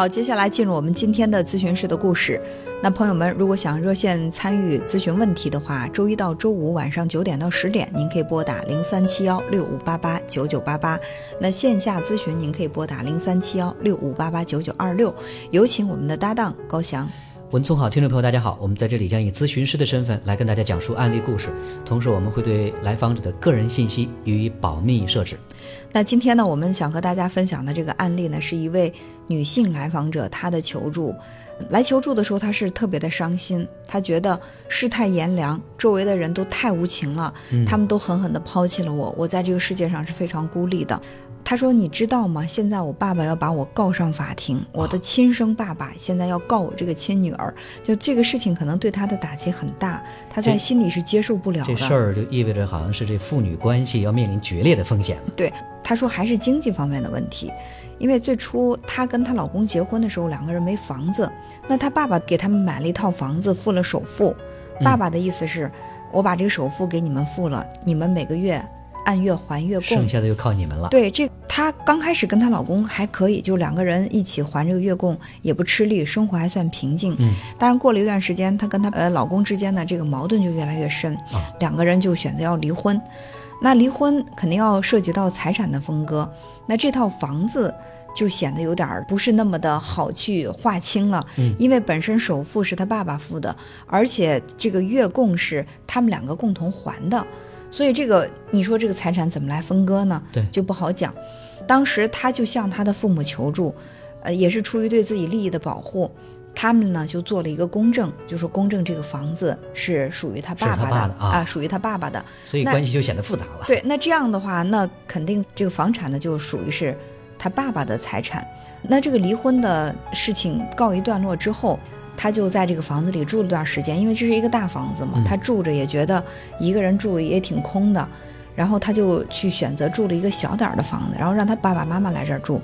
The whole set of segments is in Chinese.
好，接下来进入我们今天的咨询室的故事。那朋友们，如果想热线参与咨询问题的话，周一到周五晚上九点到十点，您可以拨打零三七幺六五八八九九八八。那线下咨询，您可以拨打零三七幺六五八八九九二六。有请我们的搭档高翔。文聪好，听众朋友大家好，我们在这里将以咨询师的身份来跟大家讲述案例故事，同时我们会对来访者的个人信息予以保密设置。那今天呢，我们想和大家分享的这个案例呢，是一位女性来访者她的求助。来求助的时候，她是特别的伤心，她觉得世态炎凉，周围的人都太无情了，他们都狠狠地抛弃了我，我在这个世界上是非常孤立的。他说：“你知道吗？现在我爸爸要把我告上法庭，我的亲生爸爸现在要告我这个亲女儿，就这个事情可能对他的打击很大，他在心里是接受不了的。这事儿就意味着好像是这父女关系要面临决裂的风险了。对，他说还是经济方面的问题，因为最初她跟她老公结婚的时候，两个人没房子，那她爸爸给他们买了一套房子，付了首付。爸爸的意思是，我把这个首付给你们付了，你们每个月。”按月还月供，剩下的就靠你们了。对，这她刚开始跟她老公还可以，就两个人一起还这个月供，也不吃力，生活还算平静。嗯，但是过了一段时间，她跟她呃老公之间的这个矛盾就越来越深，两个人就选择要离婚。那离婚肯定要涉及到财产的分割，那这套房子就显得有点不是那么的好去划清了。嗯，因为本身首付是他爸爸付的，而且这个月供是他们两个共同还的。所以这个，你说这个财产怎么来分割呢？对，就不好讲。当时他就向他的父母求助，呃，也是出于对自己利益的保护，他们呢就做了一个公证，就说公证这个房子是属于他爸爸的啊，属于他爸爸的。所以关系就显得复杂了。对，那这样的话，那肯定这个房产呢就属于是他爸爸的财产。那这个离婚的事情告一段落之后。他就在这个房子里住了段时间，因为这是一个大房子嘛，他住着也觉得一个人住也挺空的，然后他就去选择住了一个小点儿的房子，然后让他爸爸妈妈来这儿住。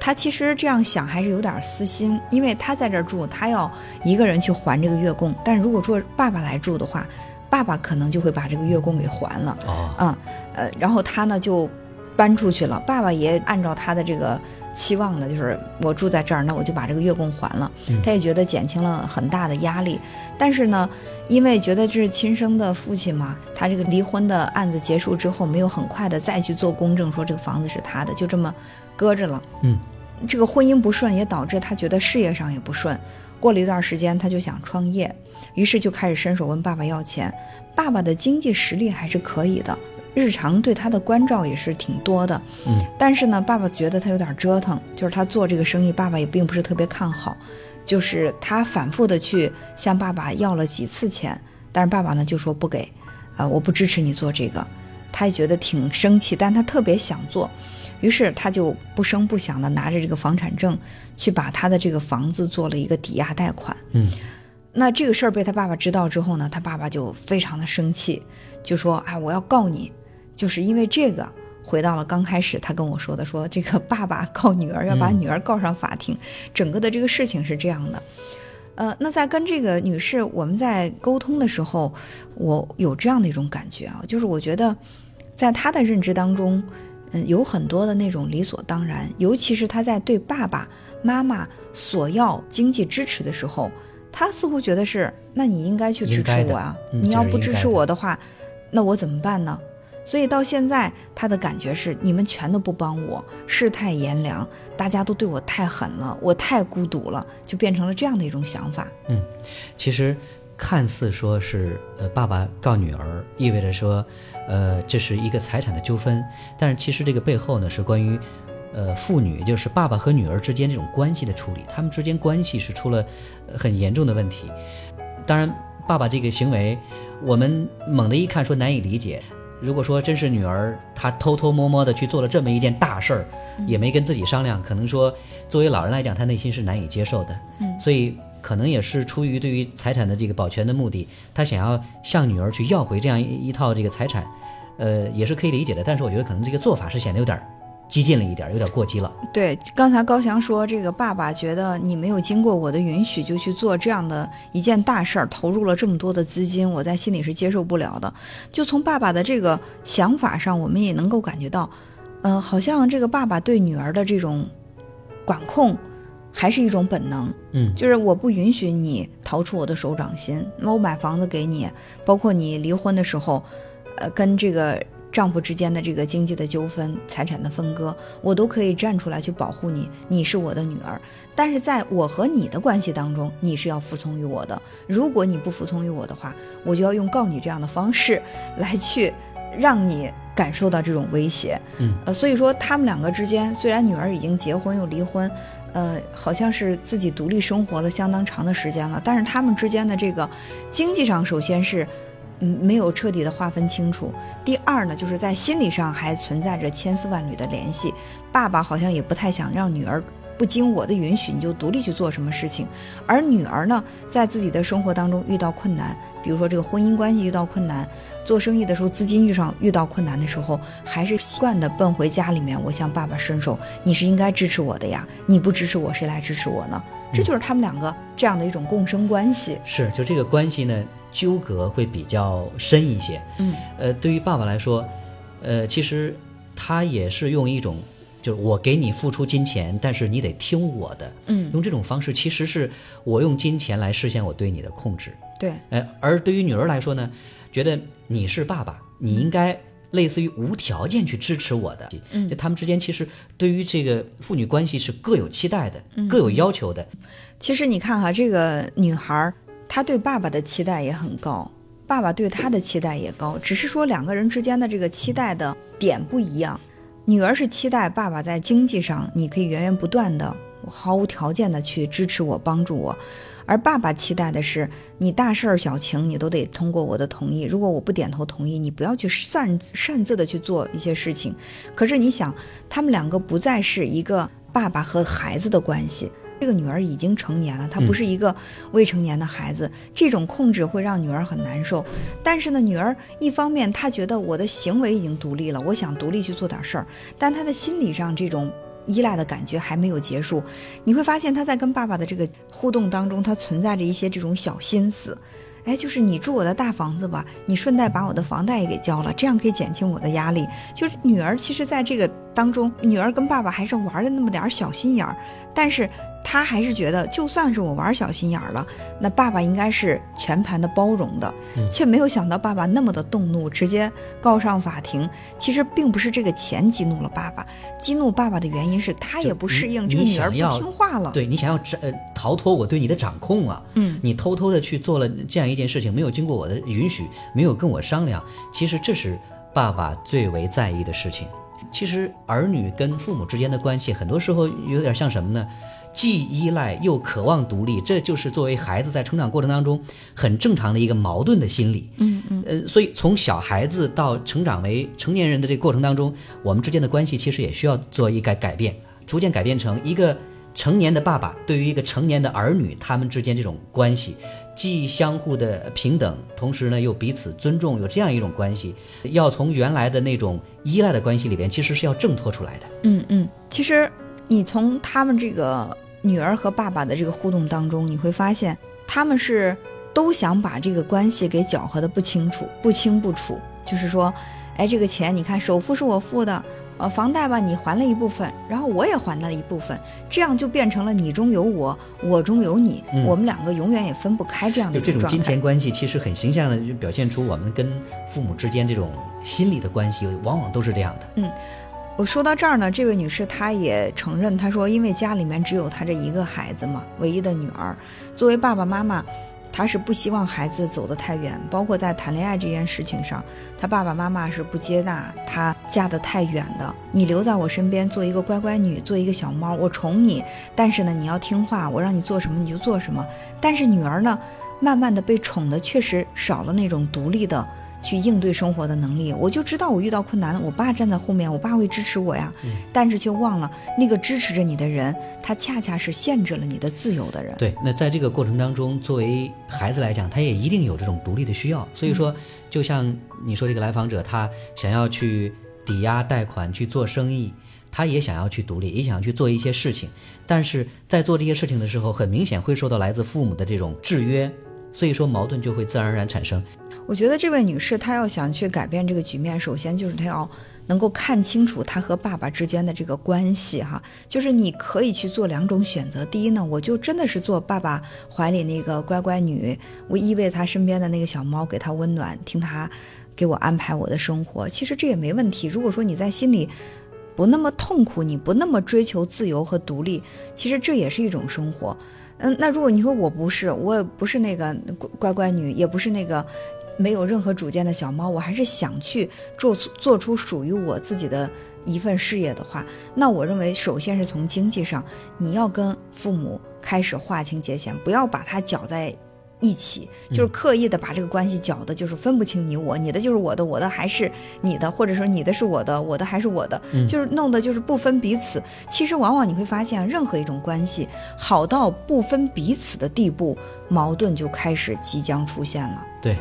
他其实这样想还是有点私心，因为他在这儿住，他要一个人去还这个月供，但如果说爸爸来住的话，爸爸可能就会把这个月供给还了。哦，嗯，呃，然后他呢就搬出去了，爸爸也按照他的这个。期望的就是我住在这儿，那我就把这个月供还了。他也觉得减轻了很大的压力。但是呢，因为觉得这是亲生的父亲嘛，他这个离婚的案子结束之后，没有很快的再去做公证，说这个房子是他的，就这么搁着了。嗯，这个婚姻不顺也导致他觉得事业上也不顺。过了一段时间，他就想创业，于是就开始伸手问爸爸要钱。爸爸的经济实力还是可以的。日常对他的关照也是挺多的，嗯，但是呢，爸爸觉得他有点折腾，就是他做这个生意，爸爸也并不是特别看好，就是他反复的去向爸爸要了几次钱，但是爸爸呢就说不给，啊，我不支持你做这个，他也觉得挺生气，但他特别想做，于是他就不声不响的拿着这个房产证去把他的这个房子做了一个抵押贷款，嗯，那这个事儿被他爸爸知道之后呢，他爸爸就非常的生气，就说，哎，我要告你。就是因为这个，回到了刚开始他跟我说的，说这个爸爸告女儿要把女儿告上法庭，整个的这个事情是这样的。呃，那在跟这个女士我们在沟通的时候，我有这样的一种感觉啊，就是我觉得在她的认知当中，嗯，有很多的那种理所当然，尤其是她在对爸爸妈妈索要经济支持的时候，她似乎觉得是，那你应该去支持我啊，你要不支持我的话，那我怎么办呢？所以到现在，他的感觉是你们全都不帮我，世态炎凉，大家都对我太狠了，我太孤独了，就变成了这样的一种想法。嗯，其实看似说是呃爸爸告女儿，意味着说，呃这是一个财产的纠纷，但是其实这个背后呢是关于呃父女，就是爸爸和女儿之间这种关系的处理，他们之间关系是出了很严重的问题。当然，爸爸这个行为，我们猛的一看说难以理解。如果说真是女儿，她偷偷摸摸的去做了这么一件大事儿，也没跟自己商量，可能说作为老人来讲，他内心是难以接受的。嗯，所以可能也是出于对于财产的这个保全的目的，他想要向女儿去要回这样一一套这个财产，呃，也是可以理解的。但是我觉得可能这个做法是显得有点。激进了一点，有点过激了。对，刚才高翔说，这个爸爸觉得你没有经过我的允许就去做这样的一件大事儿，投入了这么多的资金，我在心里是接受不了的。就从爸爸的这个想法上，我们也能够感觉到，嗯，好像这个爸爸对女儿的这种管控，还是一种本能，嗯，就是我不允许你逃出我的手掌心。那我买房子给你，包括你离婚的时候，呃，跟这个丈夫之间的这个经济的纠纷、财产的分割，我都可以站出来去保护你。你是我的女儿，但是在我和你的关系当中，你是要服从于我的。如果你不服从于我的话，我就要用告你这样的方式来去让你感受到这种威胁。嗯，呃，所以说他们两个之间，虽然女儿已经结婚又离婚。呃，好像是自己独立生活了相当长的时间了，但是他们之间的这个经济上，首先是嗯没有彻底的划分清楚。第二呢，就是在心理上还存在着千丝万缕的联系。爸爸好像也不太想让女儿不经我的允许你就独立去做什么事情，而女儿呢，在自己的生活当中遇到困难，比如说这个婚姻关系遇到困难。做生意的时候，资金遇上遇到困难的时候，还是习惯的奔回家里面，我向爸爸伸手。你是应该支持我的呀，你不支持我，谁来支持我呢？这就是他们两个这样的一种共生关系。是，就这个关系呢，纠葛会比较深一些。嗯，呃，对于爸爸来说，呃，其实他也是用一种，就是我给你付出金钱，但是你得听我的。嗯，用这种方式，其实是我用金钱来实现我对你的控制。对，呃，而对于女儿来说呢？觉得你是爸爸，你应该类似于无条件去支持我的。嗯，就他们之间其实对于这个父女关系是各有期待的，各有要求的。其实你看哈，这个女孩她对爸爸的期待也很高，爸爸对她的期待也高，只是说两个人之间的这个期待的点不一样。女儿是期待爸爸在经济上你可以源源不断的、毫无条件的去支持我、帮助我。而爸爸期待的是，你大事儿小情，你都得通过我的同意。如果我不点头同意，你不要去擅擅自的去做一些事情。可是你想，他们两个不再是一个爸爸和孩子的关系，这个女儿已经成年了，她不是一个未成年的孩子。这种控制会让女儿很难受。但是呢，女儿一方面她觉得我的行为已经独立了，我想独立去做点事儿，但她的心理上这种。依赖的感觉还没有结束，你会发现他在跟爸爸的这个互动当中，他存在着一些这种小心思。哎，就是你住我的大房子吧，你顺带把我的房贷也给交了，这样可以减轻我的压力。就是女儿其实在这个当中，女儿跟爸爸还是玩的那么点小心眼儿，但是。他还是觉得，就算是我玩小心眼儿了，那爸爸应该是全盘的包容的，却没有想到爸爸那么的动怒，直接告上法庭。其实并不是这个钱激怒了爸爸，激怒爸爸的原因是他也不适应这个女儿不听话了。对你想要呃逃脱我对你的掌控啊，嗯，你偷偷的去做了这样一件事情，没有经过我的允许，没有跟我商量，其实这是爸爸最为在意的事情。其实儿女跟父母之间的关系，很多时候有点像什么呢？既依赖又渴望独立，这就是作为孩子在成长过程当中很正常的一个矛盾的心理。嗯嗯。呃，所以从小孩子到成长为成年人的这个过程当中，我们之间的关系其实也需要做一个改变，逐渐改变成一个成年的爸爸对于一个成年的儿女，他们之间这种关系，既相互的平等，同时呢又彼此尊重，有这样一种关系，要从原来的那种依赖的关系里边，其实是要挣脱出来的。嗯嗯，其实你从他们这个。女儿和爸爸的这个互动当中，你会发现他们是都想把这个关系给搅和的不清楚、不清不楚。就是说，哎，这个钱你看，首付是我付的，呃，房贷吧你还了一部分，然后我也还了一部分，这样就变成了你中有我，我中有你，我们两个永远也分不开这样的这种金钱关系，其实很形象的就表现出我们跟父母之间这种心理的关系，往往都是这样的。嗯。我说到这儿呢，这位女士她也承认，她说因为家里面只有她这一个孩子嘛，唯一的女儿，作为爸爸妈妈，他是不希望孩子走得太远，包括在谈恋爱这件事情上，他爸爸妈妈是不接纳他嫁得太远的。你留在我身边做一个乖乖女，做一个小猫，我宠你，但是呢，你要听话，我让你做什么你就做什么。但是女儿呢，慢慢的被宠的确实少了那种独立的。去应对生活的能力，我就知道我遇到困难了，我爸站在后面，我爸会支持我呀。但是却忘了那个支持着你的人，他恰恰是限制了你的自由的人。对，那在这个过程当中，作为孩子来讲，他也一定有这种独立的需要。所以说，就像你说这个来访者，他想要去抵押贷款去做生意，他也想要去独立，也想去做一些事情，但是在做这些事情的时候，很明显会受到来自父母的这种制约。所以说矛盾就会自然而然产生。我觉得这位女士她要想去改变这个局面，首先就是她要能够看清楚她和爸爸之间的这个关系哈，就是你可以去做两种选择。第一呢，我就真的是做爸爸怀里那个乖乖女，我依偎他身边的那个小猫，给他温暖，听他给我安排我的生活。其实这也没问题。如果说你在心里不那么痛苦，你不那么追求自由和独立，其实这也是一种生活。嗯，那如果你说我不是，我也不是那个乖乖女，也不是那个。没有任何主见的小猫，我还是想去做做出属于我自己的一份事业的话，那我认为首先是从经济上，你要跟父母开始划清界限，不要把它搅在一起，就是刻意的把这个关系搅的，就是分不清你我，你的就是我的，我的还是你的，或者说你的是我的，我的还是我的，就是弄的就是不分彼此。其实往往你会发现，任何一种关系好到不分彼此的地步，矛盾就开始即将出现了。对。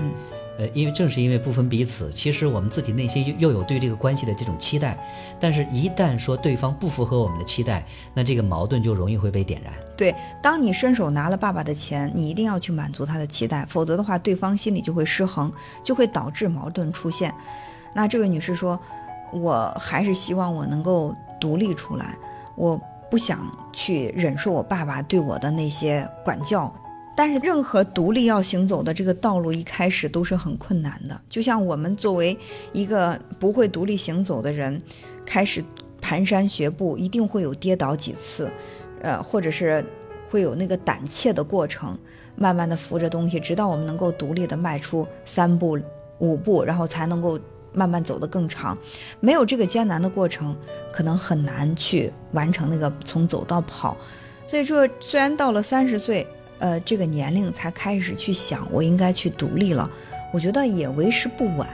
呃，因为正是因为不分彼此，其实我们自己内心又又有对这个关系的这种期待，但是，一旦说对方不符合我们的期待，那这个矛盾就容易会被点燃。对，当你伸手拿了爸爸的钱，你一定要去满足他的期待，否则的话，对方心里就会失衡，就会导致矛盾出现。那这位女士说，我还是希望我能够独立出来，我不想去忍受我爸爸对我的那些管教。但是，任何独立要行走的这个道路，一开始都是很困难的。就像我们作为一个不会独立行走的人，开始蹒跚学步，一定会有跌倒几次，呃，或者是会有那个胆怯的过程，慢慢的扶着东西，直到我们能够独立的迈出三步、五步，然后才能够慢慢走得更长。没有这个艰难的过程，可能很难去完成那个从走到跑。所以说，虽然到了三十岁。呃，这个年龄才开始去想，我应该去独立了。我觉得也为时不晚。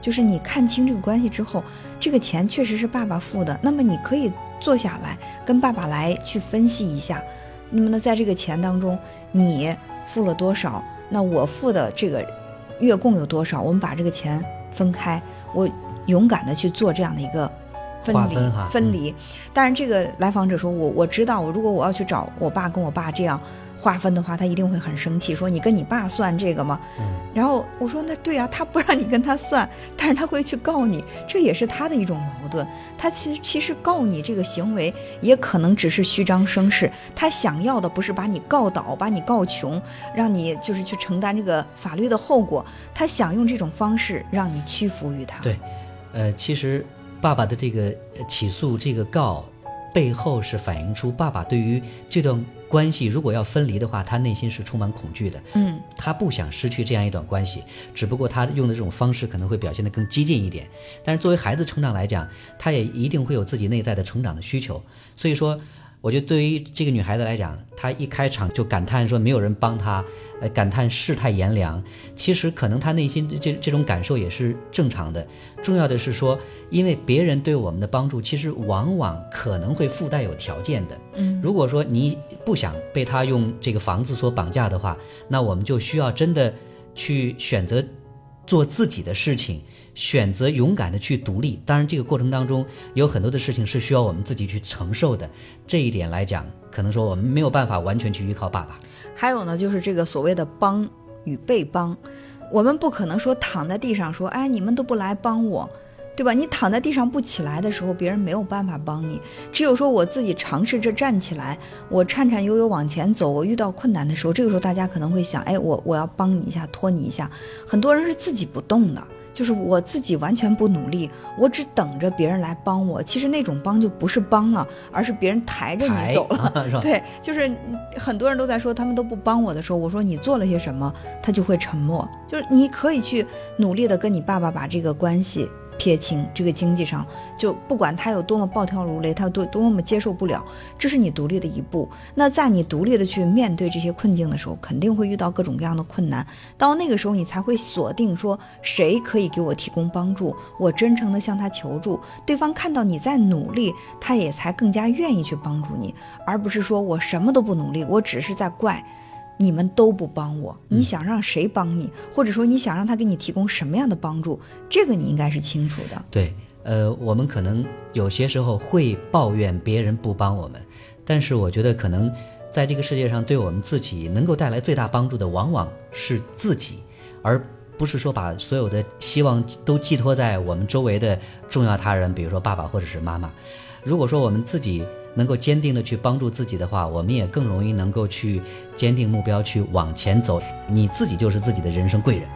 就是你看清这个关系之后，这个钱确实是爸爸付的，那么你可以坐下来跟爸爸来去分析一下。那么呢，在这个钱当中，你付了多少？那我付的这个月供有多少？我们把这个钱分开，我勇敢的去做这样的一个分离分离。但是这个来访者说，我我知道，我如果我要去找我爸跟我爸这样。划分的话，他一定会很生气，说你跟你爸算这个吗？然后我说那对啊，他不让你跟他算，但是他会去告你，这也是他的一种矛盾。他其实其实告你这个行为也可能只是虚张声势，他想要的不是把你告倒，把你告穷，让你就是去承担这个法律的后果，他想用这种方式让你屈服于他。对，呃，其实爸爸的这个起诉这个告背后是反映出爸爸对于这段。关系如果要分离的话，他内心是充满恐惧的。嗯，他不想失去这样一段关系，只不过他用的这种方式可能会表现得更激进一点。但是作为孩子成长来讲，他也一定会有自己内在的成长的需求。所以说。我觉得对于这个女孩子来讲，她一开场就感叹说没有人帮她，呃，感叹世态炎凉。其实可能她内心这这种感受也是正常的。重要的是说，因为别人对我们的帮助，其实往往可能会附带有条件的。嗯，如果说你不想被他用这个房子所绑架的话，那我们就需要真的去选择。做自己的事情，选择勇敢的去独立。当然，这个过程当中有很多的事情是需要我们自己去承受的。这一点来讲，可能说我们没有办法完全去依靠爸爸。还有呢，就是这个所谓的帮与被帮，我们不可能说躺在地上说，哎，你们都不来帮我。对吧？你躺在地上不起来的时候，别人没有办法帮你。只有说我自己尝试着站起来，我颤颤悠悠往前走。我遇到困难的时候，这个时候大家可能会想：哎，我我要帮你一下，拖你一下。很多人是自己不动的，就是我自己完全不努力，我只等着别人来帮我。其实那种帮就不是帮了，而是别人抬着你走了。对，就是很多人都在说他们都不帮我的时候，我说你做了些什么，他就会沉默。就是你可以去努力的跟你爸爸把这个关系。撇清这个经济上，就不管他有多么暴跳如雷，他多多么接受不了，这是你独立的一步。那在你独立的去面对这些困境的时候，肯定会遇到各种各样的困难。到那个时候，你才会锁定说谁可以给我提供帮助，我真诚的向他求助。对方看到你在努力，他也才更加愿意去帮助你，而不是说我什么都不努力，我只是在怪。你们都不帮我，你想让谁帮你，或者说你想让他给你提供什么样的帮助？这个你应该是清楚的。对，呃，我们可能有些时候会抱怨别人不帮我们，但是我觉得可能在这个世界上，对我们自己能够带来最大帮助的，往往是自己，而不是说把所有的希望都寄托在我们周围的重要他人，比如说爸爸或者是妈妈。如果说我们自己能够坚定的去帮助自己的话，我们也更容易能够去坚定目标，去往前走。你自己就是自己的人生贵人。